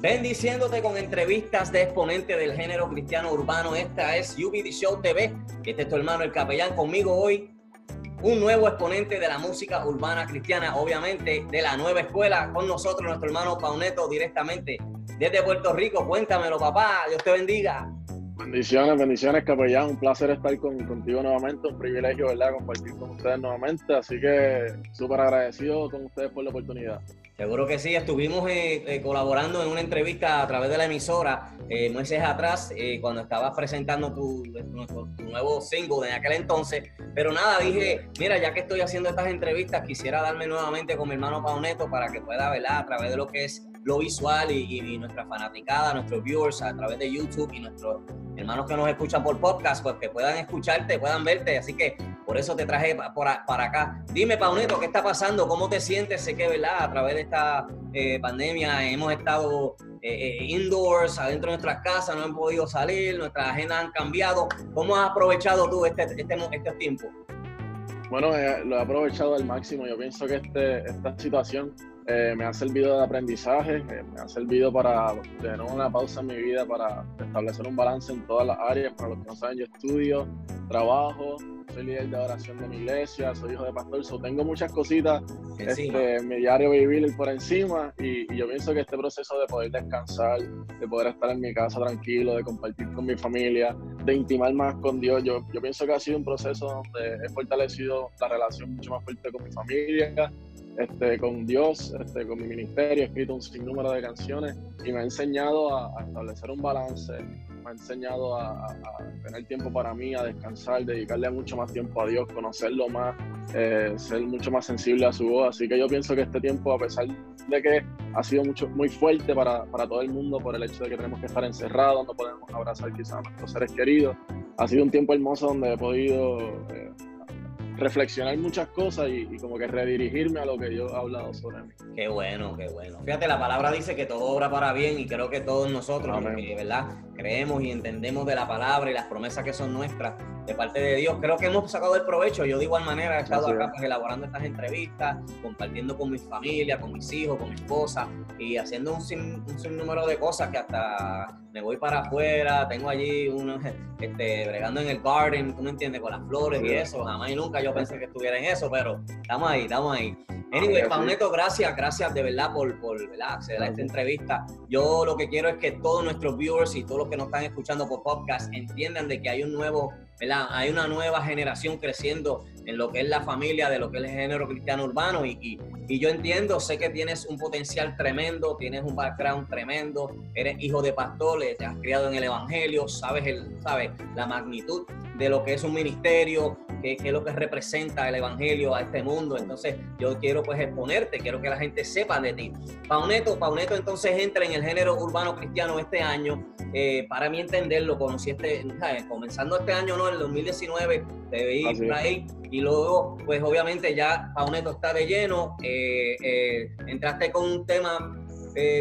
bendiciéndote con entrevistas de exponentes del género cristiano urbano. Esta es UBD Show TV. Este es tu hermano el capellán conmigo hoy. Un nuevo exponente de la música urbana cristiana, obviamente de la nueva escuela, con nosotros nuestro hermano Pauneto directamente desde Puerto Rico. Cuéntamelo, papá. Dios te bendiga. Bendiciones, bendiciones, capellán. Un placer estar contigo nuevamente. Un privilegio, ¿verdad? Compartir con ustedes nuevamente. Así que súper agradecido con ustedes por la oportunidad. Seguro que sí, estuvimos eh, eh, colaborando en una entrevista a través de la emisora eh, meses atrás, cuando estabas presentando tu, nuevo single de aquel entonces. Pero nada, dije, mira, ya que estoy haciendo estas entrevistas, quisiera darme nuevamente con mi hermano Pauneto para que pueda, ¿verdad? A través de lo que es lo visual y, nuestra fanaticada, nuestros viewers a través de YouTube y nuestros hermanos que nos escuchan por podcast, pues que puedan escucharte, puedan verte. Así que por eso te traje para acá. Dime, Pauneto, ¿qué está pasando? ¿Cómo te sientes? Sé que, ¿verdad? A través de esta eh, pandemia hemos estado eh, eh, indoors, adentro de nuestras casas, no hemos podido salir, nuestras agendas han cambiado. ¿Cómo has aprovechado tú este, este, este tiempo? Bueno, lo he aprovechado al máximo. Yo pienso que este, esta situación eh, me ha servido de aprendizaje, eh, me ha servido para tener una pausa en mi vida, para establecer un balance en todas las áreas. Para los que no saben, yo estudio, trabajo, soy líder de oración de mi iglesia, soy hijo de pastor, so tengo muchas cositas este, en mi diario vivir por encima y, yo pienso que este proceso de poder descansar, de poder estar en mi casa tranquilo, de compartir con mi familia, de intimar más con Dios, yo, yo pienso que ha sido un proceso donde he fortalecido la relación mucho más fuerte con mi familia, este, con Dios, este, con mi ministerio, he escrito un sinnúmero de canciones y me ha enseñado a, establecer un balance, me ha enseñado a, tener tiempo para mí, a descansar, dedicarle mucho más tiempo a Dios, conocerlo más, eh, ser mucho más sensible a su voz. Así que yo pienso que este tiempo, a pesar de que ha sido mucho, muy fuerte para, para todo el mundo por el hecho de que tenemos que estar encerrados, no podemos abrazar quizás a nuestros seres queridos, ha sido un tiempo hermoso donde he podido... Eh, reflexionar muchas cosas y, como que redirigirme a lo que yo he hablado sobre mí. Qué bueno, qué bueno. Fíjate, la palabra dice que todo obra para bien y creo que todos nosotros, que, ¿verdad? Creemos y entendemos de la palabra y las promesas que son nuestras de parte de Dios. Creo que hemos sacado el provecho. Yo de igual manera he estado acá pues, elaborando estas entrevistas, compartiendo con mi familia, con mis hijos, con mi esposa y haciendo un, sin, un sinnúmero de cosas que hasta me voy para afuera, tengo allí uno, este, bregando en el garden, tú me entiendes, con las flores y eso. Jamás y nunca yo pensé que estuviera en eso, pero estamos ahí, estamos ahí. Anyway, Pauneto, gracias, gracias de verdad por, por acceder a esta entrevista. Yo lo que quiero es que todos nuestros viewers y todos los que nos están escuchando por podcast entiendan de que hay un nuevo, Hay una nueva generación creciendo en lo que es la familia, de lo que es el género cristiano urbano y, y, y yo entiendo, sé que tienes un potencial tremendo, tienes un background tremendo, eres hijo de pastores, te has criado en el evangelio, sabes, el, sabes la magnitud de lo que es un ministerio, qué, es lo que representa el evangelio a este mundo. Entonces, yo quiero pues exponerte, quiero que la gente sepa de ti. Pauneto, Pauneto entonces entra en el género urbano cristiano este año. Eh, para mí entenderlo, conocí este, comenzando este año, ¿no? En el 2019, te veí por ahí. Y luego, pues obviamente ya Pauneto está de lleno. Eh, eh, entraste con un tema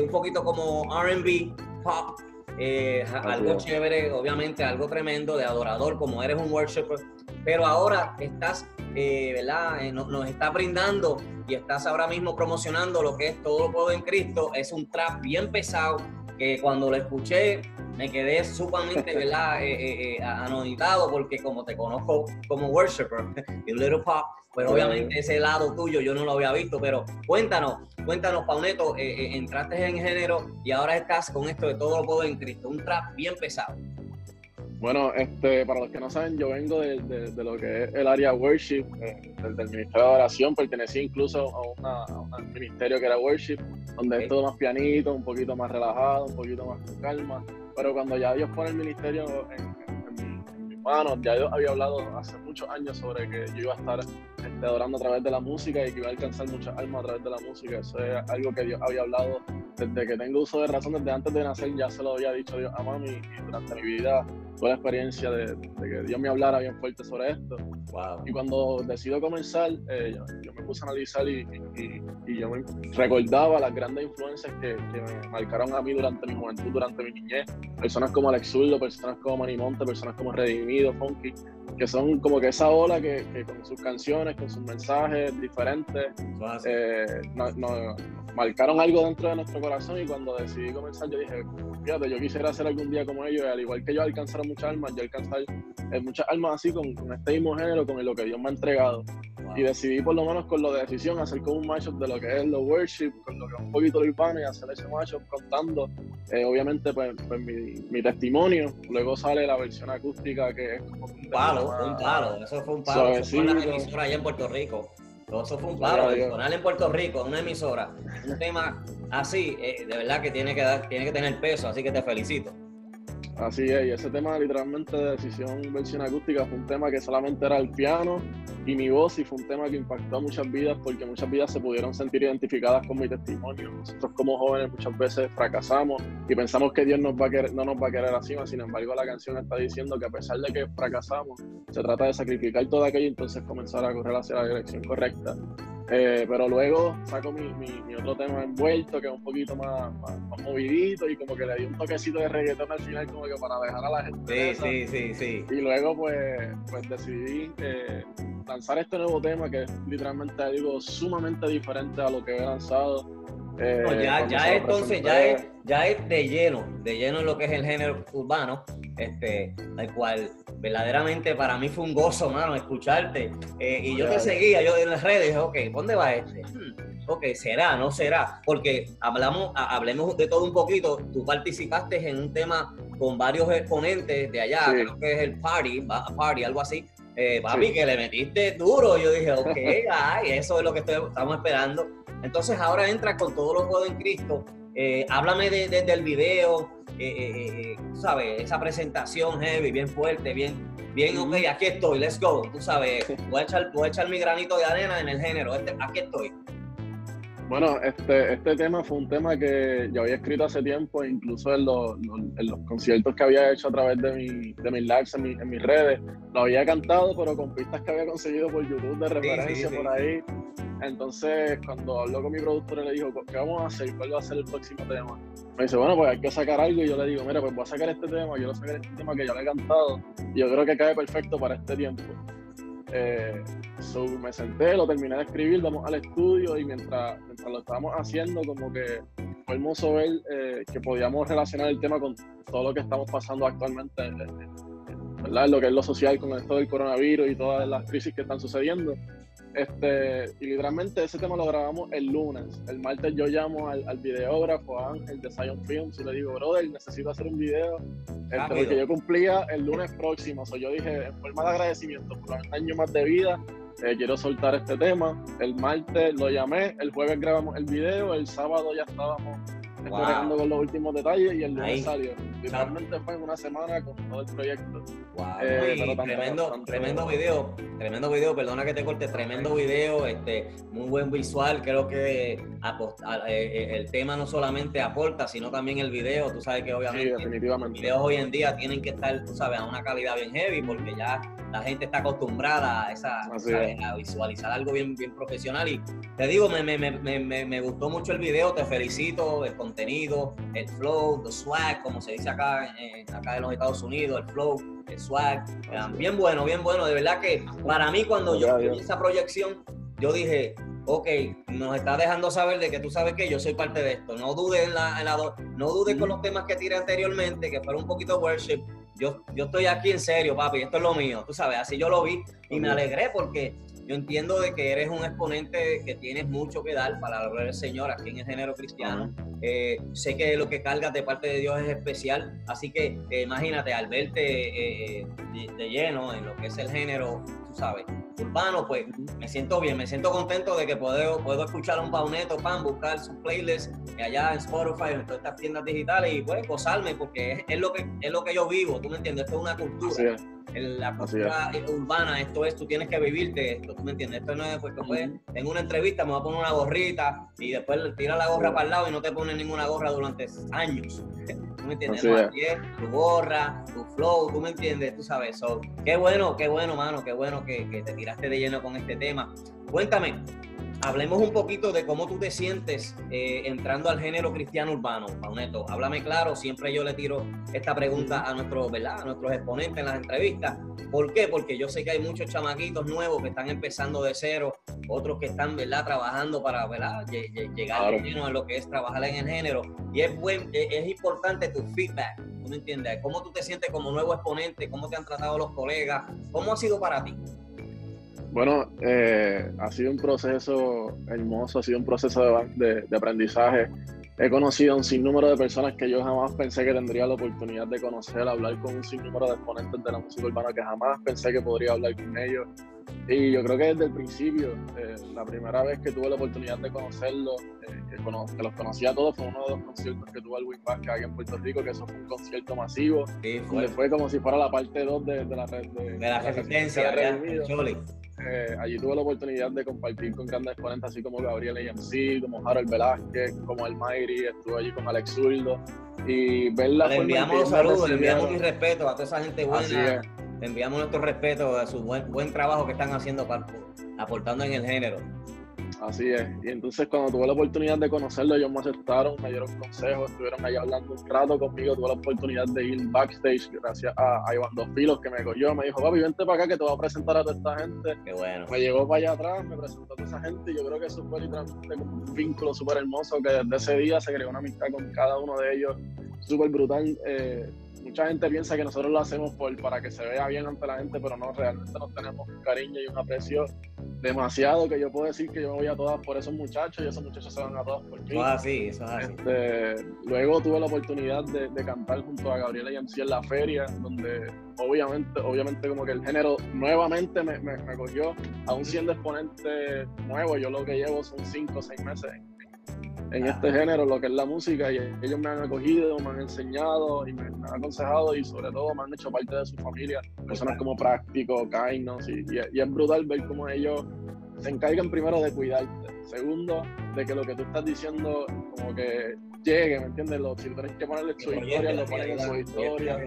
un poquito como RB, pop, eh, algo chévere, obviamente, algo tremendo de adorador, como eres un worshiper, pero ahora estás, eh, ¿verdad? Eh, nos, está brindando y estás ahora mismo promocionando lo que es todo puedo en Cristo. Es un trap bien pesado que cuando lo escuché me quedé sumamente, ¿verdad? Eh, anoditado porque como te conozco como worshiper, y Little Pop, pues obviamente ese lado tuyo yo no lo había visto, pero cuéntanos, cuéntanos, Pauneto, eh, eh, entraste en género y ahora estás con esto de todo lo puedo en Cristo, un trap bien pesado. Bueno, este, para los que no saben, yo vengo de, lo que es el área worship, eh, del, ministerio de oración, pertenecí incluso a, un ministerio que era worship, donde es todo más pianito, un poquito más relajado, un poquito más con calma, pero cuando ya Dios pone el ministerio en, ya yo había hablado hace muchos años sobre que yo iba a estar este, adorando a través de la música y que iba a alcanzar muchas almas a través de la música. Eso es algo que Dios había hablado desde que tengo uso de razón, desde antes de nacer, ya se lo había dicho Dios a mami y durante mi vida toda la experiencia de, que Dios me hablara bien fuerte sobre esto. Y cuando decido comenzar, eh, yo, me puse a analizar y, yo me recordaba las grandes influencias que, me marcaron a mí durante mi juventud, durante mi niñez. Personas como Alex Zurdo, personas como Manny Monte, personas como Redimido, Funky, que son como que esa ola que, con sus canciones, con sus mensajes diferentes, eh, marcaron algo dentro de nuestro corazón y cuando decidí comenzar yo dije, fíjate, yo quisiera hacer algún día como ellos, y al igual que yo alcanzar muchas almas, yo alcanzar eh, muchas almas así con, este mismo género, con lo que Dios me ha entregado. Y decidí por lo menos con lo de decisión hacer como un mashup de lo que es lo worship, con lo que es un poquito lo urbano y hacer ese mashup contando, eh, obviamente, pues, pues mi, testimonio. Luego sale la versión acústica que es como un palo, un palo, eso fue un palo. Eso fue una emisora allá en Puerto Rico. eso fue un palo, personal en Puerto Rico, una emisora. Un tema así, eh, de verdad que tiene que, dar, tiene que tener peso, así que te felicito. Así es, y ese tema literalmente de decisión versión acústica fue un tema que solamente era el piano y mi voz y fue un tema que impactó a muchas vidas porque muchas vidas se pudieron sentir identificadas con mi testimonio. Nosotros como jóvenes muchas veces fracasamos y pensamos que Dios nos va a querer, no nos va a querer así, sin embargo la canción está diciendo que a pesar de que fracasamos, se trata de sacrificar todo aquello y entonces comenzar a correr hacia la dirección correcta. Eh, pero luego saco mi, mi, otro tema envuelto, que es un poquito más, más, movidito y como que le di un toquecito de reggaetón al final como que para dejar a la gente. Sí, sí, sí, sí. Y luego pues, pues decidí eh, lanzar este nuevo tema que es literalmente algo sumamente diferente a lo que he lanzado. Eh, ya, ya entonces ya es, ya es de lleno, de lleno en lo que es el género urbano, este, al cual verdaderamente para mí fue un gozo, mano, escucharte. Eh, y yo te seguía, yo en las redes, dije, ok, ¿dónde va este? Hmm, ok, será, no será, porque hablamos, hablemos de todo un poquito. Tú participaste en un tema con varios exponentes de allá, creo que es el Party, Party, algo así. Eh, papi, que le metiste duro. Yo dije, ok, ay, eso es lo que estamos esperando. Entonces ahora entra con todo lo puedo en Cristo. Eh, háblame de, del video, eh, eh, ¿sabes? Esa presentación heavy, bien fuerte, bien, bien, ok, aquí estoy, let's go. Tú sabes, voy a echar, voy a echar mi granito de arena en el género, este, aquí estoy. Bueno, este, este tema fue un tema que yo había escrito hace tiempo, incluso en los, en los conciertos que había hecho a través de, mi, de mis lives en, en, mis redes. Lo había cantado, pero con pistas que había conseguido por YouTube de referencia por ahí. Entonces, cuando habló con mi productor, le dijo, ¿qué vamos a hacer? ¿Cuál va a ser el próximo tema? Me dice, bueno, pues hay que sacar algo. Y yo le digo, mira, pues voy a sacar este tema, yo voy a sacar este tema que ya le he cantado. Y yo creo que cae perfecto para este tiempo. Eh, me senté, lo terminé de escribir, vamos al estudio y mientras, mientras lo estábamos haciendo, como que fue hermoso ver eh, que podíamos relacionar el tema con todo lo que estamos pasando actualmente, ¿verdad? Lo que es lo social con esto del coronavirus y todas las crisis que están sucediendo. Este, y literalmente ese tema lo grabamos el lunes. El martes yo llamo al, videógrafo Ángel de Zion Films y le digo, brother, necesito hacer un video. Este, porque yo cumplía el lunes próximo. So yo dije, en forma de agradecimiento por un año más de vida, eh, quiero soltar este tema. El martes lo llamé, el jueves grabamos el video, el sábado ya estábamos wow. con los últimos detalles y el lunes salió. Literalmente fue en una semana con todo el proyecto. Wow. Eh, tremendo, tremendo video, tremendo video, perdona que te corte, tremendo video, este, muy buen visual, creo que eh, eh, el tema no solamente aporta, sino también el video, tú sabes que obviamente los videos hoy en día tienen que estar, tú sabes, a una calidad bien heavy, porque ya la gente está acostumbrada a esa, a visualizar algo bien, bien profesional. Y te digo, me, me, me, me, gustó mucho el video, te felicito, el contenido, el flow, el swag, como se dice acá, en, acá en los Estados Unidos, el flow, el swag, bien bueno, bien bueno, de verdad que para mí cuando yo vi esa proyección, yo dije, ok, nos está dejando saber de que tú sabes que yo soy parte de esto. No dudes en la, no dudes con los temas que tiré anteriormente, que fueron un poquito worship. Yo, yo estoy aquí en serio, papi, esto es lo mío, tú sabes, así yo lo vi y me alegré porque yo entiendo de que eres un exponente que tienes mucho que dar para la gloria del Señor aquí en el género cristiano. Eh, sé que lo que cargas de parte de Dios es especial, así que eh, imagínate, al verte eh, de, lleno en lo que es el género, tú sabes, urbano, pues me siento bien, me siento contento de que puedo, puedo escuchar a un pauneto, pan, buscar sus playlists allá en Spotify, en todas estas tiendas digitales y pues gozarme porque es, lo, que, es lo que yo vivo, tú me entiendes, esto es una cultura en la cultura urbana, esto es, tú tienes que vivirte esto, ¿tú me entiendes? Esto no es, pues, pues en una entrevista me voy a poner una gorrita y después tira la gorra para el lado y no te pones ninguna gorra durante años. me entiendes? No, tu gorra, tu flow, tú me entiendes, tú sabes. So, qué bueno, qué bueno, mano, qué bueno que, te tiraste de lleno con este tema. Cuéntame, hablemos un poquito de cómo tú te sientes eh, entrando al género cristiano urbano, Pauneto. Háblame claro, siempre yo le tiro esta pregunta a nuestros, ¿verdad? A nuestros exponentes en las entrevistas. ¿Por qué? Porque yo sé que hay muchos chamaquitos nuevos que están empezando de cero, otros que están, ¿verdad? Trabajando para, ¿verdad? Llegar a lo que es trabajar en el género. Y es, buen, e, es importante tu feedback, ¿tú me entiendes? ¿Cómo tú te sientes como nuevo exponente? ¿Cómo te han tratado los colegas? ¿Cómo ha sido para ti? Bueno, eh, ha sido un proceso hermoso, ha sido un proceso de, aprendizaje. He conocido a un sinnúmero de personas que yo jamás pensé que tendría la oportunidad de conocer, hablar con un sinnúmero de exponentes de la música urbana que jamás pensé que podría hablar con ellos. Y yo creo que desde el principio, eh, la primera vez que tuve la oportunidad de conocerlos, eh, que, los conocí a todos, fue uno de los conciertos que tuvo el Winback aquí en Puerto Rico, que eso fue un concierto masivo, sí, fue. fue como si fuera la parte 2 de, la red de, de, la resistencia, de eh, allí tuve la oportunidad de compartir con grandes exponentes así como Gabriel AMC, como Harold Velázquez, como El Mayri, estuve allí con Alex Zurdo. Y ver la Le enviamos los saludos, le enviamos mi respeto a toda esa gente buena, le enviamos nuestro respeto a su buen, buen trabajo que están haciendo para, aportando en el género. Así es. Y entonces cuando tuve la oportunidad de conocerlo, ellos me aceptaron, me dieron consejos, estuvieron ahí hablando un rato conmigo, tuve la oportunidad de ir backstage gracias a, a Iván Dos Filos que me cogió, me dijo, papi, vente para acá que te voy a presentar a toda esta gente. Qué bueno. Me llevó para allá atrás, me presentó a toda esa gente y yo creo que eso fue literalmente un vínculo súper hermoso que desde ese día se creó una amistad con cada uno de ellos, súper brutal. Eh, mucha gente piensa que nosotros lo hacemos por, para que se vea bien ante la gente, pero no, realmente nos tenemos un cariño y un aprecio demasiado que yo puedo decir que yo me voy a todas por esos muchachos y esos muchachos se van a todas por mí. Eso es así, eso es así. Este, luego tuve la oportunidad de, cantar junto a Gabriela y MC en la feria, donde obviamente, obviamente como que el género nuevamente me, me, me cogió, aún siendo exponente nuevo, yo lo que llevo son cinco o seis meses en este género, lo que es la música, y ellos me han acogido, me han enseñado y me, han aconsejado y sobre todo me han hecho parte de su familia, personas como Práctico, Kainos, y, y, es brutal ver cómo ellos se encargan primero de cuidarte, segundo, de que lo que tú estás diciendo como que llegue, ¿me entiendes? Los, si tienes que ponerle su historia, lo ponen en su historia.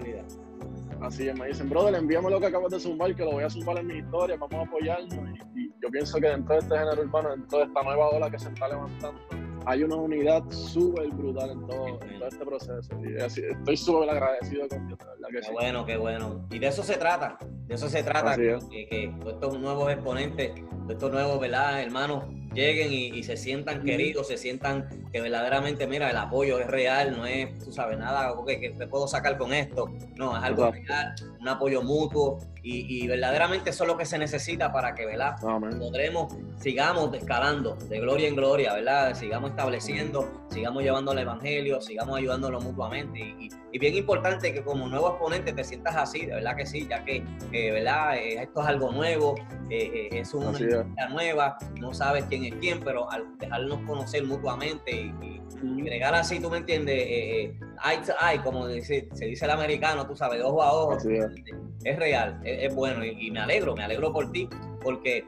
Así es, me dicen, brother, envíame lo que acabas de zumbar, que lo voy a zumbar en mi historia, vamos a apoyarnos. Y, y yo pienso que dentro de este género urbano, dentro de esta nueva ola que se está levantando, hay una unidad súper brutal en todo, este proceso. Y estoy súper agradecido con Dios, qué bueno, qué bueno. Y de eso se trata, de eso se trata, que, que, estos nuevos exponentes, estos nuevos, ¿verdad? hermanos, lleguen y, se sientan queridos, se sientan que verdaderamente, mira, el apoyo es real, no es, tú sabes, nada que, que te puedo sacar con esto, no, es algo real, un apoyo mutuo y, verdaderamente eso es lo que se necesita para que, ¿verdad? Podremos, sigamos escalando de gloria en gloria, ¿verdad? Sigamos estableciendo, sigamos llevando el evangelio, sigamos ayudándolo mutuamente y, bien importante que como nuevo exponente te sientas así, de verdad que sí, ya que, ¿verdad? Eh, esto es algo nuevo, eh, eh, es una idea nueva, no sabes quién es quién, pero al dejarnos conocer mutuamente y, y, así, tú me entiendes, eye to eye, como dice, se dice el americano, tú sabes, ojo a ojo, es. real, es, bueno y, me alegro, me alegro por ti, porque,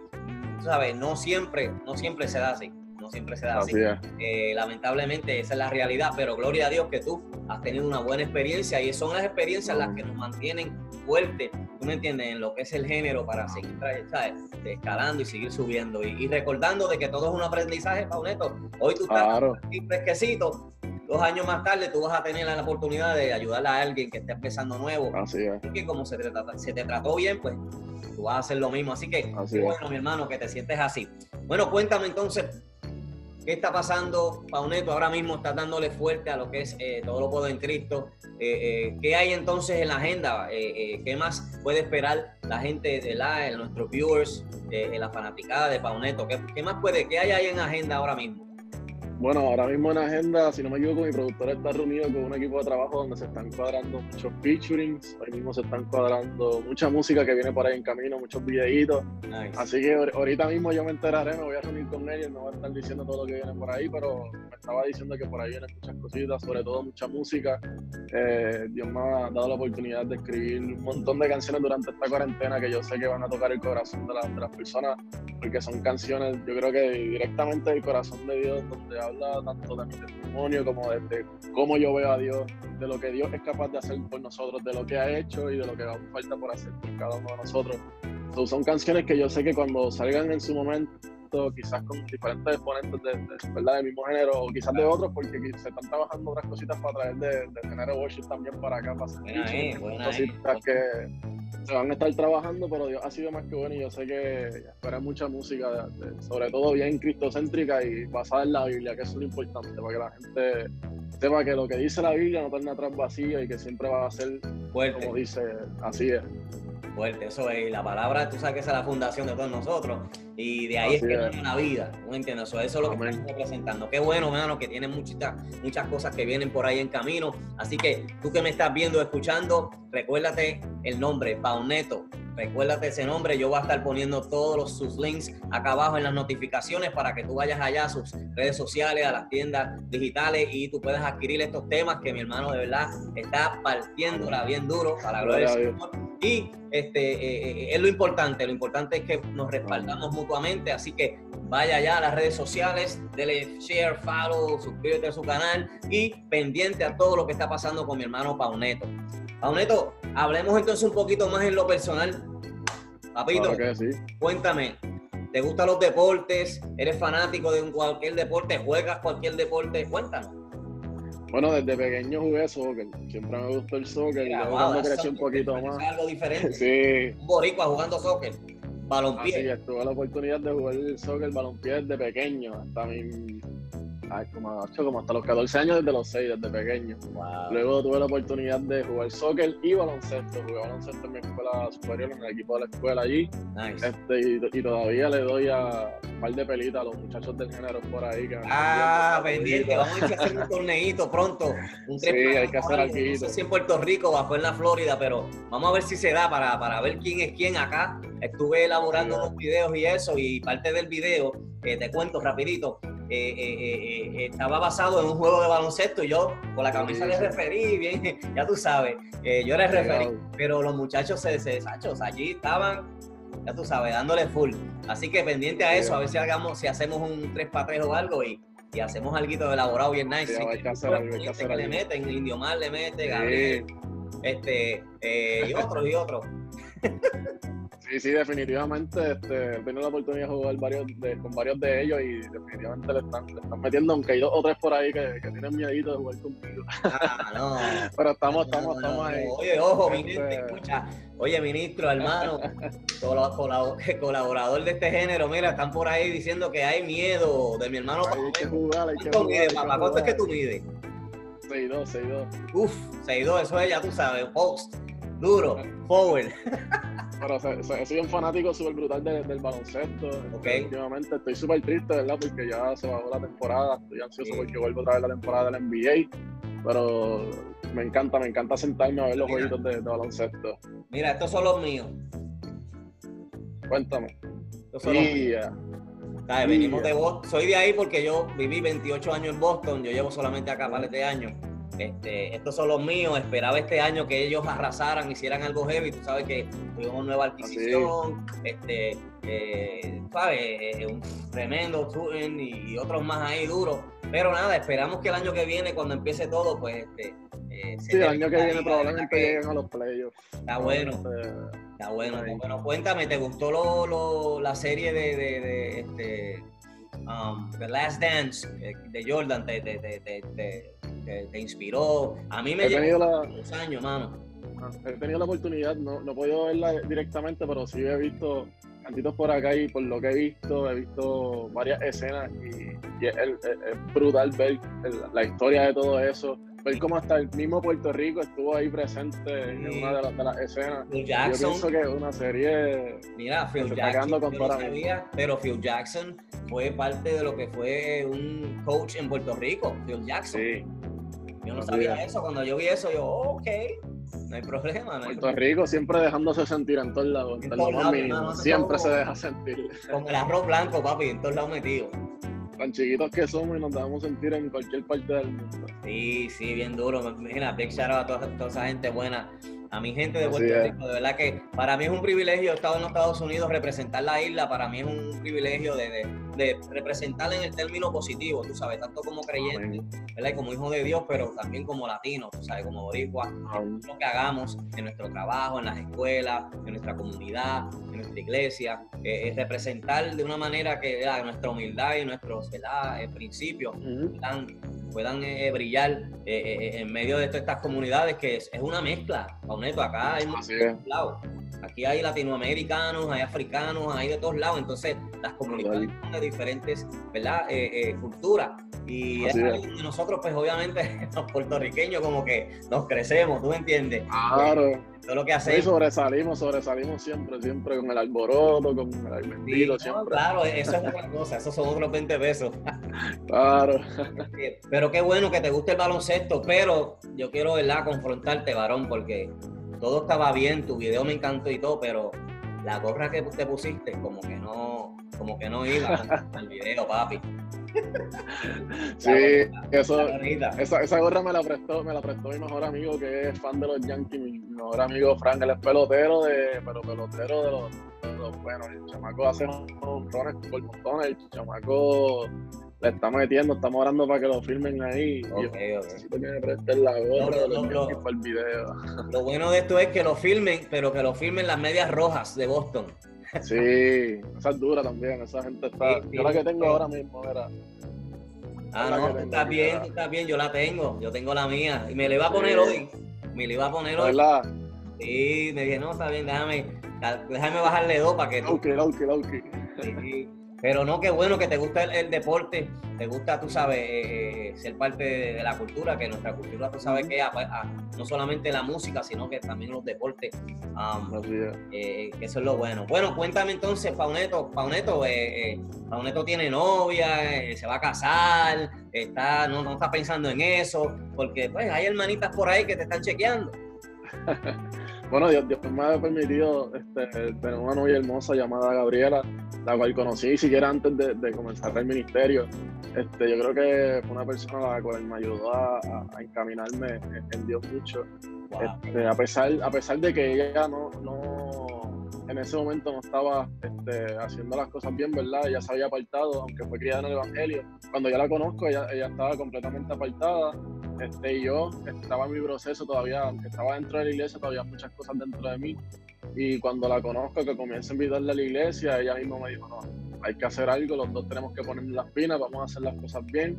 tú sabes, no siempre, no siempre se da así no siempre se da así. Eh, lamentablemente esa es la realidad, pero gloria a Dios que tú has tenido una buena experiencia y son las experiencias las que nos mantienen fuertes, tú me entiendes, en lo que es el género para seguir ¿sabes? escalando y seguir subiendo y, recordando de que todo es un aprendizaje, Pauneto. Hoy tú estás aquí fresquecito, dos años más tarde tú vas a tener la oportunidad de ayudar a alguien que esté empezando nuevo. Así es. Y que como se te, se te trató bien, pues tú vas a hacer lo mismo. Así que, bueno, mi hermano, que te sientes así. Bueno, cuéntame entonces, ¿Qué está pasando, Pauneto? Ahora mismo está dándole fuerte a lo que es eh, todo lo puedo en Cristo. Eh, eh, ¿Qué hay entonces en la agenda? ¿Qué más puede esperar la gente de la, nuestros viewers, la fanaticada de Pauneto? ¿Qué, ¿Qué, más puede? ¿Qué hay ahí en agenda ahora mismo? Bueno, ahora mismo en agenda, si no me equivoco, mi productor está reunido con un equipo de trabajo donde se están cuadrando muchos featurings, ahí mismo se están cuadrando mucha música que viene por ahí en camino, muchos videitos. Así que ahorita mismo yo me enteraré, me voy a reunir con ellos, no voy a estar diciendo todo lo que viene por ahí, pero me estaba diciendo que por ahí vienen muchas cositas, sobre todo mucha música. Eh, Dios me ha dado la oportunidad de escribir un montón de canciones durante esta cuarentena que yo sé que van a tocar el corazón de, de las personas, porque son canciones, yo creo que directamente del corazón de Dios, donde habla tanto de mi testimonio como de, cómo yo veo a Dios de lo que Dios es capaz de hacer por nosotros, de lo que ha hecho y de lo que aún falta por hacer por cada uno de nosotros. son canciones que yo sé que cuando salgan en su momento, quizás con diferentes exponentes de, ¿verdad? del mismo género o quizás de otros, porque se están trabajando otras cositas para traer de, de género worship también para acá, para hacer cositas que se van a estar trabajando, pero Dios ha sido más que bueno y yo sé que espera mucha música, sobre todo bien cristocéntrica y basada en la Biblia, que es lo importante, para que la gente sepa que lo que dice la Biblia no tiene atrás vacío y que siempre va a ser Fuerte. como dice, así es fuerte. Eso es, la palabra, tú sabes que esa es la fundación de todos nosotros. Y de ahí es que viene la vida. ¿No entiendes? Eso, eso es lo que estamos representando. Qué bueno, hermano, que tiene muchas, muchas cosas que vienen por ahí en camino. Así que tú que me estás viendo, escuchando, recuérdate el nombre, Pauneto. Recuérdate ese nombre, yo voy a estar poniendo todos los, sus links acá abajo en las notificaciones para que tú vayas allá a sus redes sociales, a las tiendas digitales y tú puedas adquirir estos temas que mi hermano de verdad está partiéndola bien duro para la gloria del Señor. Y este, eh, eh, es lo importante, lo importante es que nos respaldamos mutuamente, así que vaya allá a las redes sociales, dele share, follow, suscríbete a su canal y pendiente a todo lo que está pasando con mi hermano Pauneto. Pauneto, hablemos entonces un poquito más en lo personal. Papito, cuéntame, ¿te gustan los deportes? ¿Eres fanático de cualquier deporte? ¿Juegas cualquier deporte? Cuéntanos. Bueno, desde pequeño jugué soccer. Siempre me gustó el soccer. y luego cuando crecí un poquito más. algo diferente. sí. Un boricua jugando soccer. Balompié. Ah, sí, tuve la oportunidad de jugar el soccer balompié desde pequeño. Hasta mi Ay, como, como hasta los 14 años, desde los 6, desde pequeño. Luego tuve la oportunidad de jugar soccer y baloncesto. Jugué baloncesto en mi escuela superior, en el equipo de la escuela allí. Este, y, todavía le doy a un par de pelitas a los muchachos del género por ahí. Que ah, pendiente. Vamos a hacer un torneito pronto. Un sí, hay que hacer algo. No sé si en Puerto Rico o fue en la Florida, pero vamos a ver si se da para, para ver quién es quién acá. Estuve elaborando los videos y eso, y parte del video, que te cuento rapidito, eh, eh, eh, estaba basado en un juego de baloncesto y yo con la camisa le referí, bien, ya tú sabes, yo le referí, pero los muchachos se, se allí estaban, ya tú sabes, dándole full. Así que pendiente a eso, a ver si hagamos, si hacemos un 3 para 3 o algo y, y hacemos algo elaborado bien nice. hay que hacer le meten, Indio Mar le mete, Gabriel, este, y otros y otros. Sí, sí, definitivamente. Este, he la oportunidad de jugar varios con varios de ellos y definitivamente le están, le están metiendo, aunque hay dos o tres por ahí que, que tienen miedito de jugar conmigo. Ah, no. Pero estamos, estamos, estamos ahí. Oye, ojo, ministro, este, escucha. Oye, ministro, hermano, colaborador de este género, mira, están por ahí diciendo que hay miedo de mi hermano. Hay que jugar, hay que jugar. ¿Cuánto es que tú mides? 6'2, 6'2. Uf, 6'2, eso es, ya tú sabes, post, duro, forward. Pero soy un fanático súper brutal del baloncesto. Okay. Últimamente estoy súper triste, ¿verdad? Porque ya se bajó la temporada. Estoy ansioso porque vuelvo otra vez la temporada del NBA. Pero me encanta, me encanta sentarme a ver los jueguitos de, baloncesto. Mira, estos son los míos. Cuéntame. Estos son Venimos de Boston. Soy de ahí porque yo viví 28 años en Boston. Yo llevo solamente acá para este año. Este, estos son los míos, esperaba este año que ellos arrasaran, hicieran algo heavy, tú sabes que tuvimos nueva adquisición, este, eh, ¿sabes? Eh, un tremendo y, otros más ahí duros, pero nada, esperamos que el año que viene, cuando empiece todo, pues... Este, eh, sí, el año que viene probablemente lleguen a los playoffs. Está bueno. Está bueno, bueno. Cuéntame, ¿te gustó lo, lo, la serie de, de, de este, um, The Last Dance de Jordan? ¿Te, te, te, inspiró. A mí me llevó unos años, mano. He tenido la oportunidad, no, no he podido verla directamente, pero sí he visto cantitos por acá y por lo que he visto, he visto varias escenas y, es, brutal ver la historia de todo eso, ver cómo hasta el mismo Puerto Rico estuvo ahí presente en una de las, escenas. Phil Jackson, Yo pienso que es una serie. Mira, Phil Jackson. Con pero Phil Jackson fue parte de lo que fue un coach en Puerto Rico, Phil Jackson. Sí. Yo no sabía eso. Cuando yo vi eso, yo, oh, ok, no hay problema. No Puerto Rico siempre dejándose sentir en todos lados. En todos lados, siempre se deja sentir. Como el arroz blanco, papi, en todos lados metido. Tan chiquitos que somos y nos dejamos sentir en cualquier parte del mundo. Sí, sí, bien duro. Mira, big shout out a toda, esa gente buena. A mi gente de Puerto Rico, de verdad que para mí es un privilegio estar en los Estados Unidos, representar la isla, para mí es un privilegio de de representar en el término positivo, tú sabes, tanto como creyente, ¿verdad? Y como hijo de Dios, pero también como latino, tú sabes, como boricua, lo que hagamos en nuestro trabajo, en las escuelas, en nuestra comunidad, en nuestra iglesia, eh, es representar de una manera que nuestra humildad y nuestros ¿verdad? principios puedan, eh, brillar en medio de todas estas comunidades que es, una mezcla, Pauneto, acá hay muchos lados. Aquí hay latinoamericanos, hay africanos, hay de todos lados, entonces las comunidades son de diferentes ¿verdad? Eh, eh, culturas. Y nosotros, pues obviamente, los puertorriqueños como que nos crecemos, ¿tú me entiendes? Claro. Todo lo que hacemos. Sobresalimos, sobresalimos siempre, siempre con el alboroto, con el siempre. claro, eso es otra cosa, esos son otros 20 pesos. claro. Pero qué bueno que te guste el baloncesto, pero yo quiero, ¿verdad?, confrontarte, varón, porque todo estaba bien, tu video me encantó y todo, pero la gorra que te pusiste como que no, como que no iba al video, papi. Sí, eso, esa, esa, gorra me la prestó, me la prestó mi mejor amigo que es fan de los Yankees, mi mejor amigo Frank, él es pelotero de, pero pelotero de los, de los bueno, el chamaco hace montones por montones, el chamaco le está metiendo, estamos orando para que lo filmen ahí. Okay, yo necesito que me presten la gorra no, no, no, el video. Lo bueno de esto es que lo filmen, pero que lo filmen las medias rojas de Boston. Sí, esa es dura también, esa gente está. yo la que tengo ahora mismo era. Ah, no, tú estás bien, tú estás bien, yo la tengo, yo tengo la mía. Y me la iba a poner hoy. Me la iba a poner hoy. ¿Verdad? Sí, me dije, no, está bien, déjame, déjame bajarle dos para que. Ok, ok, ok. Sí, pero no, qué bueno que te gusta el, deporte, te gusta, tú sabes, eh, eh, ser parte de, la cultura, que nuestra cultura, tú sabes que no solamente la música, sino que también los deportes. Eh, que eso es lo bueno. Bueno, cuéntame entonces, Pauneto, Pauneto, Pauneto tiene novia, se va a casar, está, no, no está pensando en eso, porque pues hay hermanitas por ahí que te están chequeando. Bueno, Dios, me ha permitido este, tener una novia hermosa llamada Gabriela, la cual conocí siquiera antes de, comenzar el ministerio. Este, yo creo que fue una persona la cual me ayudó a, encaminarme en, Dios mucho. Este, a, pesar, a pesar de que ella no, no en ese momento no estaba este, haciendo las cosas bien, ¿verdad? Ella se había apartado, aunque fue criada en el Evangelio. Cuando yo la conozco, ella, ella estaba completamente apartada este, yo estaba en mi proceso todavía, estaba dentro de la iglesia, todavía muchas cosas dentro de mí. Y cuando la conozco, que comienza a invitarle a la iglesia, ella misma me dijo, no, hay que hacer algo, los dos tenemos que poner las pinas, vamos a hacer las cosas bien.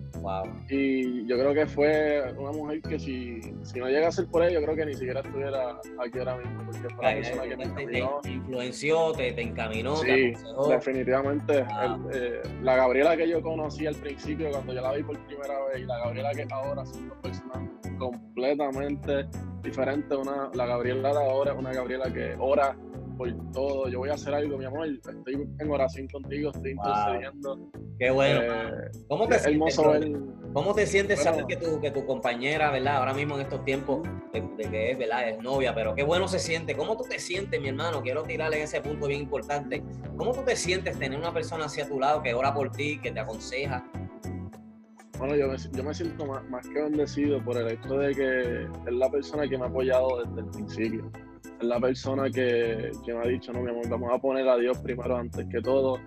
Y yo creo que fue una mujer que si, si no llega a ser por ella, yo creo que ni siquiera estuviera aquí ahora mismo, porque fue la persona que me encaminó. Te influenció, te, encaminó. Sí, definitivamente. Eh, la Gabriela que yo conocí al principio, cuando yo la vi por primera vez, y la Gabriela que ahora son dos personas completamente diferentes. Una, la Gabriela de ahora es una Gabriela que ora por todo. Yo voy a hacer algo, mi amor. Estoy en oración contigo, estoy intercediendo. Qué bueno. Eh, ¿Cómo te sientes? ¿Cómo te sientes saber que tu, que tu compañera, ¿verdad? Ahora mismo en estos tiempos de, que es, ¿verdad? Es novia, pero qué bueno se siente. ¿Cómo tú te sientes, mi hermano? Quiero tirarle ese punto bien importante. ¿Cómo tú te sientes tener una persona hacia tu lado que ora por ti, que te aconseja? Bueno, yo me, yo me siento más, más, que bendecido por el hecho de que es la persona que me ha apoyado desde el principio es la persona que, me ha dicho, no, mi amor, vamos a poner a Dios primero antes que todo.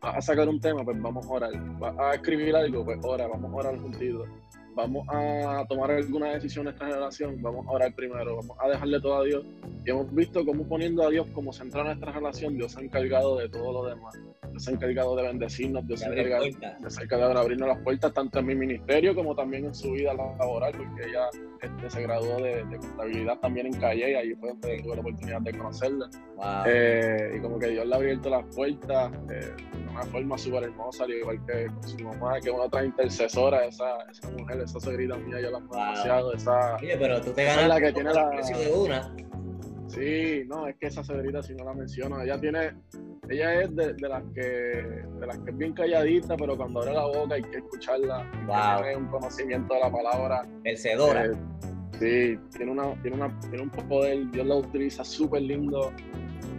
Vas a sacar un tema, pues vamos a orar. Vas a escribir algo, pues ora, vamos a orar juntitos. Vamos a tomar alguna decisión en esta relación, vamos a orar primero, vamos a dejarle todo a Dios. Y hemos visto cómo poniendo a Dios como central nuestra relación, Dios se ha encargado de todo lo demás. Dios se ha encargado de bendecirnos, Dios se ha encargado, de abrirnos las puertas tanto en mi ministerio como también en su vida laboral, porque ella este, se graduó de, contabilidad también en Calle y ahí fue donde tuve la oportunidad de conocerla. Eh, y como que Dios le ha abierto las puertas eh, de una forma súper hermosa, al igual que su mamá, que es una otra intercesora, esa, esa mujer, esa segrita mía, yo la amo demasiado. Esa, Oye, pero tú te ganas la que tiene la de una. Sí, no, es que esa segrita si no la menciono, ella tiene, ella es de, de, las que de las que es bien calladita, pero cuando abre la boca hay que escucharla, tiene un conocimiento de la palabra. Vencedora. Eh, sí, tiene una, tiene una, tiene un poder, Dios la utiliza súper lindo.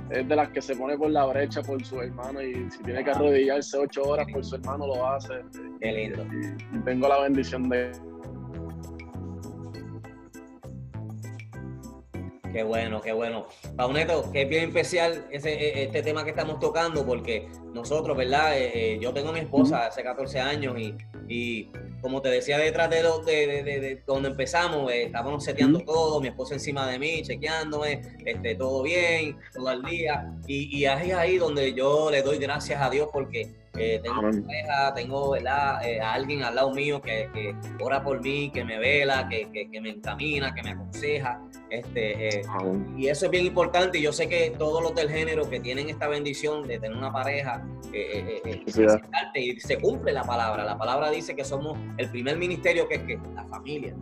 Es de las que se pone por la brecha por su hermano y si tiene que arrodillarse ocho horas por su hermano lo hace. Qué lindo. y tengo la bendición de Qué bueno, qué bueno. Pauneto, que es bien especial ese, e, este tema que estamos tocando porque nosotros, ¿verdad? Eh, eh, yo tengo a mi esposa hace 14 años y, y como te decía detrás de, de, de, donde empezamos, eh, estábamos seteando todo, mi esposa encima de mí, chequeándome, este, todo bien, todo al día. Y, y ahí es ahí donde yo le doy gracias a Dios porque eh, tengo pareja, tengo eh, a alguien al lado mío que, ora por mí, que me vela, que, me encamina, que me aconseja. Este, eh, y eso es bien importante. Y yo sé que todos los del género que tienen esta bendición de tener una pareja, y se cumple la palabra. La palabra dice que somos el primer ministerio que es que la familia.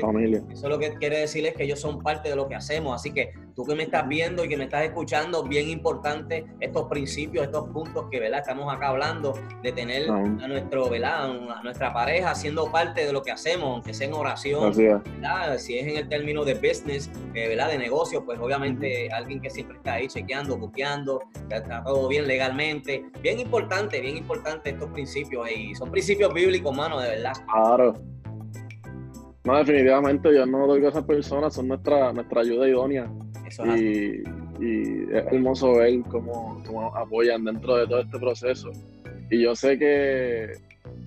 Familia. Eso lo que quiere decir es que ellos son parte de lo que hacemos. Así que tú que me estás viendo y que me estás escuchando, bien importante estos principios, estos puntos que ¿verdad? estamos acá hablando, de tener a, nuestro, ¿verdad? a nuestra pareja siendo parte de lo que hacemos, aunque sea en oración, si es en el término de business, eh, ¿verdad? de negocio, pues obviamente alguien que siempre está ahí chequeando, buqueando, está todo bien legalmente. Bien importante, bien importante estos principios y son principios bíblicos, mano, de verdad. Claro. No, definitivamente yo no doy a esas personas, son nuestra, nuestra ayuda idónea. y, y, es hermoso ver cómo, cómo, apoyan dentro de todo este proceso. Y yo sé que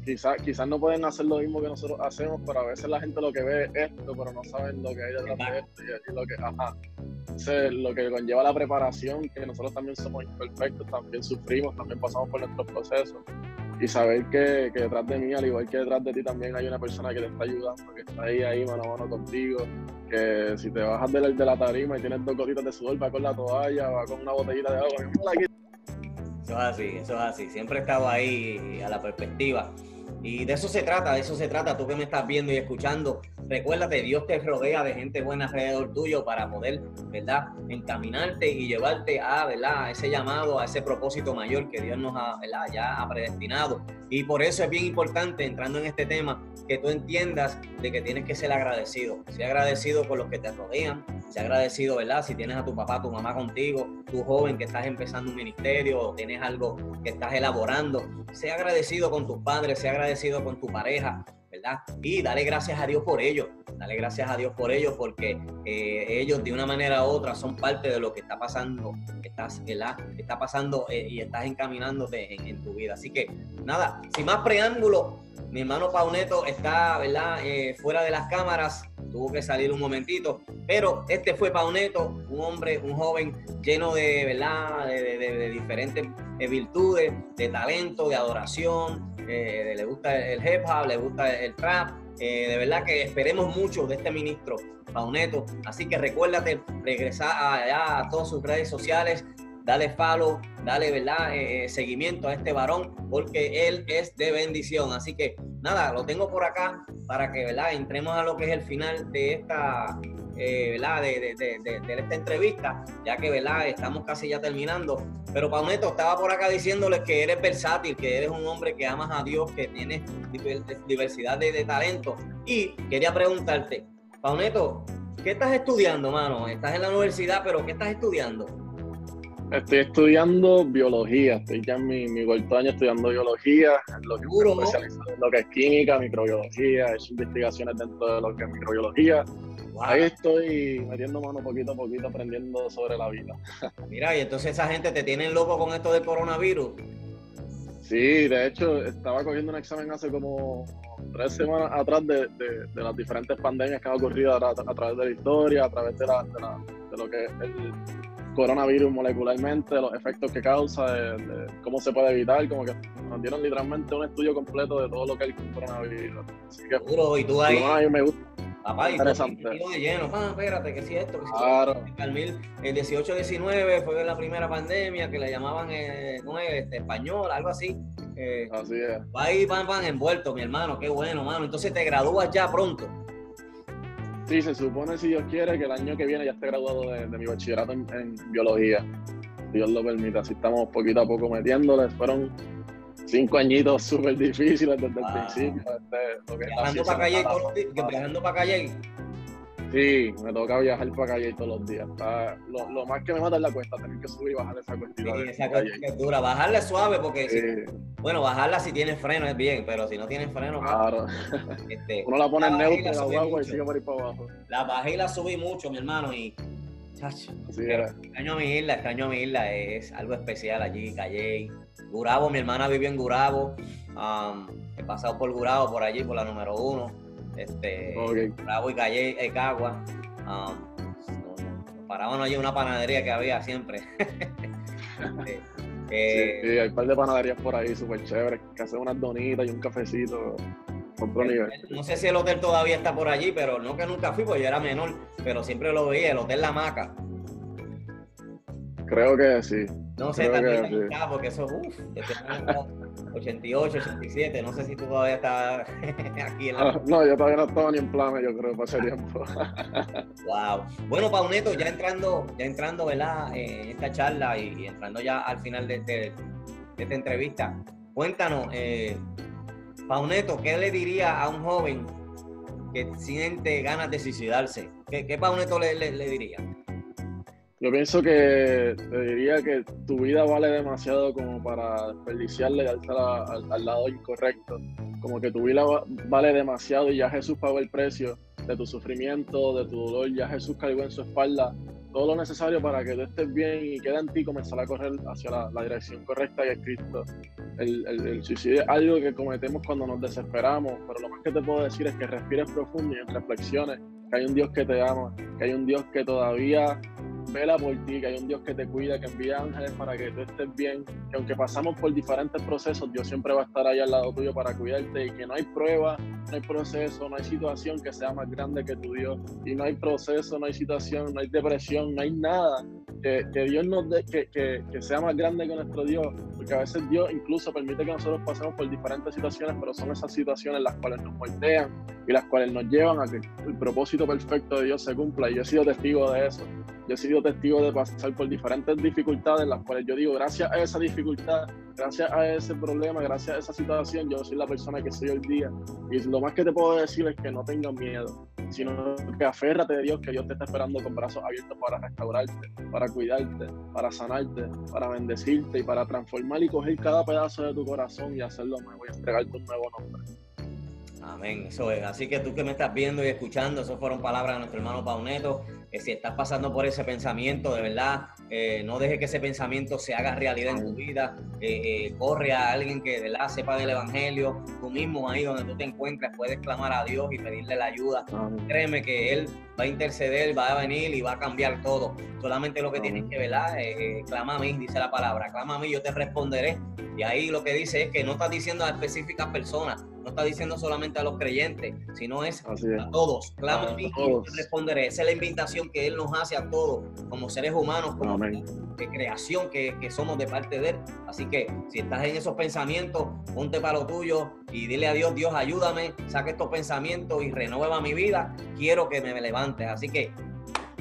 quizás quizás no pueden hacer lo mismo que nosotros hacemos, pero a veces la gente lo que ve es esto, pero no saben lo que hay detrás de esto y, lo que, ajá. Entonces, lo que conlleva la preparación, que nosotros también somos imperfectos, también sufrimos, también pasamos por nuestros procesos y saber que, que, detrás de mí, al igual que detrás de ti, también hay una persona que te está ayudando, que está ahí, ahí mano a mano contigo, que si te bajas de la, de la tarima y tienes dos gotitas de sudor, va con la toalla, va con una botellita de agua. Eso es así, eso es así. Siempre he estado ahí a la perspectiva. Y de eso se trata, de eso se trata. Tú que me estás viendo y escuchando, recuérdate, Dios te rodea de gente buena alrededor tuyo para poder, ¿verdad?, encaminarte y llevarte a, ¿verdad?, a ese llamado, a ese propósito mayor que Dios nos ha, ¿verdad?, ya ha predestinado. Y por eso es bien importante, entrando en este tema, que tú entiendas de que tienes que ser agradecido. Ser agradecido con los que te rodean, ser agradecido, ¿verdad?, si tienes a tu papá, tu mamá contigo, tu joven que estás empezando un ministerio o tienes algo que estás elaborando, sea agradecido con tus padres, sea agradecido con tu pareja, ¿verdad? Y dale gracias a Dios por ello, dale gracias a Dios por ello, porque eh, ellos de una manera u otra son parte de lo que está pasando, estás, ¿verdad? Está pasando eh, y estás encaminándote en, tu vida. Así que, nada, sin más preámbulo, mi hermano Pauneto está, ¿verdad? Eh, fuera de las cámaras, tuvo que salir un momentito, pero este fue Pauneto, un hombre, un joven lleno de, ¿verdad? de, diferentes virtudes, de talento, de adoración, eh, le gusta el hip hop, le gusta el trap, eh, de verdad que esperemos mucho de este ministro Pauneto, así que recuérdate regresar allá a todas sus redes sociales, dale follow, dale ¿verdad? Eh, seguimiento a este varón, porque él es de bendición. Así que nada, lo tengo por acá para que ¿verdad? entremos a lo que es el final de esta, eh, ¿verdad? De, de, de, esta entrevista, ya que ¿verdad? estamos casi ya terminando. Pero Pauneto, estaba por acá diciéndoles que eres versátil, que eres un hombre que amas a Dios, que tienes diversidad de, talentos. Y quería preguntarte, Pauneto, ¿qué estás estudiando, mano? Estás en la universidad, pero ¿qué estás estudiando? Estoy estudiando biología, estoy ya en mi, mi cuarto año estudiando biología, en lo que, lo que es química, microbiología, he hecho investigaciones dentro de lo que es microbiología. Ahí estoy metiendo mano poquito a poquito, aprendiendo sobre la vida. Mira, y entonces esa gente te tiene loco con esto del coronavirus. Sí, de hecho, estaba cogiendo un examen hace como tres semanas atrás de, de, las diferentes pandemias que han ocurrido a, través de la historia, a través de, la, de, lo que es el coronavirus molecularmente, los efectos que causa, de, cómo se puede evitar, como que nos dieron literalmente un estudio completo de todo lo que es el coronavirus. Así que, y tú ahí, a mí me gusta. Papá, y interesante. De lleno, ah, espérate, que si esto, que si claro. El 18-19 fue la primera pandemia que le llamaban, eh, ¿cómo es? Este, español, algo así. Eh, así es. Va ahí, van, van envuelto, mi hermano, qué bueno, mano. Entonces te gradúas ya pronto. Sí, se supone, si Dios quiere, que el año que viene ya esté graduado de, mi bachillerato en, biología. Dios lo permite. Así estamos poquito a poco metiéndoles. Fueron cinco añitos súper difíciles desde el principio. Este, viajando para Calle, viajando para Calle. Sí, me toca viajar para Calle todos los días. lo, lo, más que me mata es la cuesta, tener que subir y bajar esa cuestita. Sí, esa cuesta es dura. Bajarla suave porque, bueno, bajarla si tiene freno es bien, pero si no tiene freno, claro. Este, Uno la pone en neutro, la, y sigue por ahí para abajo. La bajé y la subí mucho, mi hermano, y extraño a mi isla, extraño a mi isla, es algo especial allí, Calle. Gurabo, mi hermana vivió en Gurabo, he pasado por Gurabo, por allí, por la número uno, este, Gurabo y Calle, Ecagua. Um, parábamos allí en una panadería que había siempre. Este, sí, hay un par de panaderías por ahí súper chéveres, que hacen unas donitas y un cafecito. No sé si el hotel todavía está por allí, pero no que nunca fui, porque yo era menor, pero siempre lo veía, el Hotel La Maca. Creo que sí. No sé, también está, porque eso, uff, 88, 87, no sé si tú todavía estás aquí en la... Ah, no, yo todavía no estaba ni en planes, yo creo, para ese tiempo. wow. Bueno, Pauneto, ya entrando, ya entrando, ¿verdad? En esta charla y, entrando ya al final de, de esta entrevista, cuéntanos, eh, Pauneto, ¿qué le diría a un joven que siente ganas de suicidarse? ¿Qué, qué Pauneto le, diría? Yo pienso que te diría que tu vida vale demasiado como para desperdiciarle y al, al, lado incorrecto. Como que tu vida vale demasiado y ya Jesús pagó el precio de tu sufrimiento, de tu dolor, ya Jesús cargó en su espalda todo lo necesario para que tú estés bien y quede en ti comenzar a correr hacia la, dirección correcta y es Cristo. El, el, suicidio es algo que cometemos cuando nos desesperamos, pero lo más que te puedo decir es que respires profundo y reflexiones, que hay un Dios que te ama, que hay un Dios que todavía vela por ti, que hay un Dios que te cuida, que envía ángeles para que tú estés bien, que aunque pasamos por diferentes procesos, Dios siempre va a estar ahí al lado tuyo para cuidarte. Y que no hay prueba, no hay proceso, no hay situación que sea más grande que tu Dios. Y no hay proceso, no hay situación, no hay depresión, no hay nada que, Dios nos dé, que, que, que, sea más grande que nuestro Dios, porque a veces Dios incluso permite que nosotros pasemos por diferentes situaciones, pero son esas situaciones las cuales nos moldean y las cuales nos llevan a que el propósito perfecto de Dios se cumpla. Y yo he sido testigo de eso yo he sido testigo de pasar por diferentes dificultades, las cuales yo digo, gracias a esa dificultad, gracias a ese problema, gracias a esa situación, yo soy la persona que soy hoy día. Y lo más que te puedo decir es que no tengas miedo, sino que aférrate de Dios, que Dios te está esperando con brazos abiertos para restaurarte, para cuidarte, para sanarte, para bendecirte y para transformar y coger cada pedazo de tu corazón y hacerlo nuevo y entregarte un nuevo nombre. Amén, eso es. Así que tú que me estás viendo y escuchando, esas fueron palabras de nuestro hermano Pauneto que si estás pasando por ese pensamiento, de verdad, eh, no deje que ese pensamiento se haga realidad en tu vida. Eh, eh, corre a alguien que de verdad sepa del Evangelio. Tú mismo ahí donde tú te encuentres puedes clamar a Dios y pedirle la ayuda. Créeme que Él va a interceder, va a venir y va a cambiar todo. Solamente lo que tienes que, ¿verdad? clama a mí, dice la palabra. Clama a mí, yo te responderé. Y ahí lo que dice es que no estás diciendo a específicas personas, no está diciendo solamente a los creyentes, sino es, a todos. Clama a mí y responderé. Esa es la invitación que Él nos hace a todos, como seres humanos, como de, creación que, que, somos de parte de Él. Así que si estás en esos pensamientos, ponte para lo tuyo y dile a Dios, Dios, ayúdame, saque estos pensamientos y renueva mi vida. Quiero que me levantes. Así que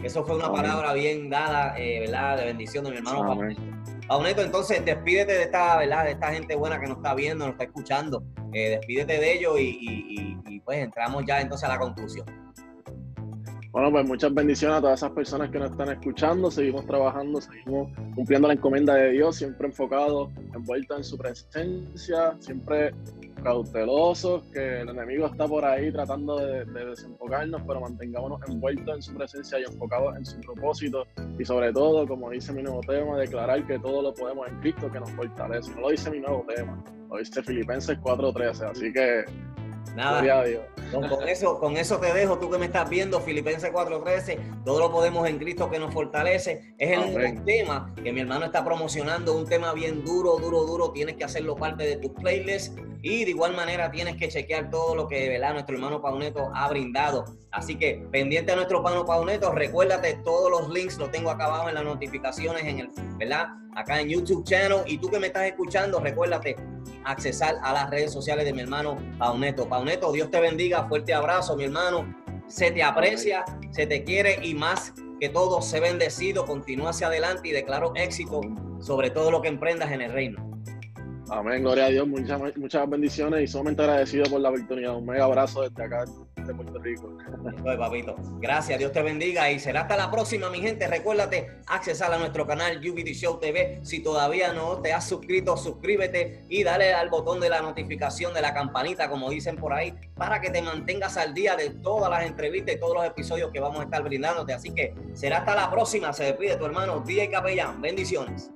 eso fue una palabra bien dada, eh, ¿verdad? De bendición de mi hermano Pauneto. Pauneto, entonces despídete de esta, ¿verdad? De esta gente buena que nos está viendo, nos está escuchando. Eh, despídete de ellos y, pues entramos ya entonces a la conclusión. Bueno, pues muchas bendiciones a todas esas personas que nos están escuchando. Seguimos trabajando, seguimos cumpliendo la encomienda de Dios, siempre enfocados, envueltos en su presencia, siempre cautelosos, que el enemigo está por ahí tratando de, desenfocarnos, pero mantengámonos envueltos en su presencia y enfocados en su propósito. Y sobre todo, como dice mi nuevo tema, declarar que todo lo podemos en Cristo que nos fortalece. No lo dice mi nuevo tema, lo dice Filipenses 4.13. Así que Nada. Con, eso, con eso te dejo, tú que me estás viendo, Filipenses 4:13, todo lo podemos en Cristo que nos fortalece. Es el tema que mi hermano está promocionando, un tema bien duro, duro, duro. Tienes que hacerlo parte de tu playlist y de igual manera tienes que chequear todo lo que ¿verdad? nuestro hermano Pauneto ha brindado. Así que pendiente a nuestro hermano Pauneto, recuérdate todos los links, los tengo acá abajo en las notificaciones, en el, ¿verdad? Acá en YouTube channel. Y tú que me estás escuchando, recuérdate accesar a las redes sociales de mi hermano Pauneto. Pauneto, Dios te bendiga, fuerte abrazo, mi hermano. Se te aprecia, se te quiere y más que todo, sé bendecido, continúa hacia adelante y declaro éxito sobre todo lo que emprendas en el reino. Amén, gloria a Dios, muchas, bendiciones y sumamente agradecido por la oportunidad. Un mega abrazo desde acá. De Puerto Rico. Gracias, Dios te bendiga y será hasta la próxima, mi gente. Recuérdate accesar a nuestro canal UBD Show TV. Si todavía no te has suscrito, suscríbete y dale al botón de la notificación de la campanita, como dicen por ahí, para que te mantengas al día de todas las entrevistas y todos los episodios que vamos a estar brindándote. Así que será hasta la próxima. Se despide tu hermano DJ Capellán. Bendiciones.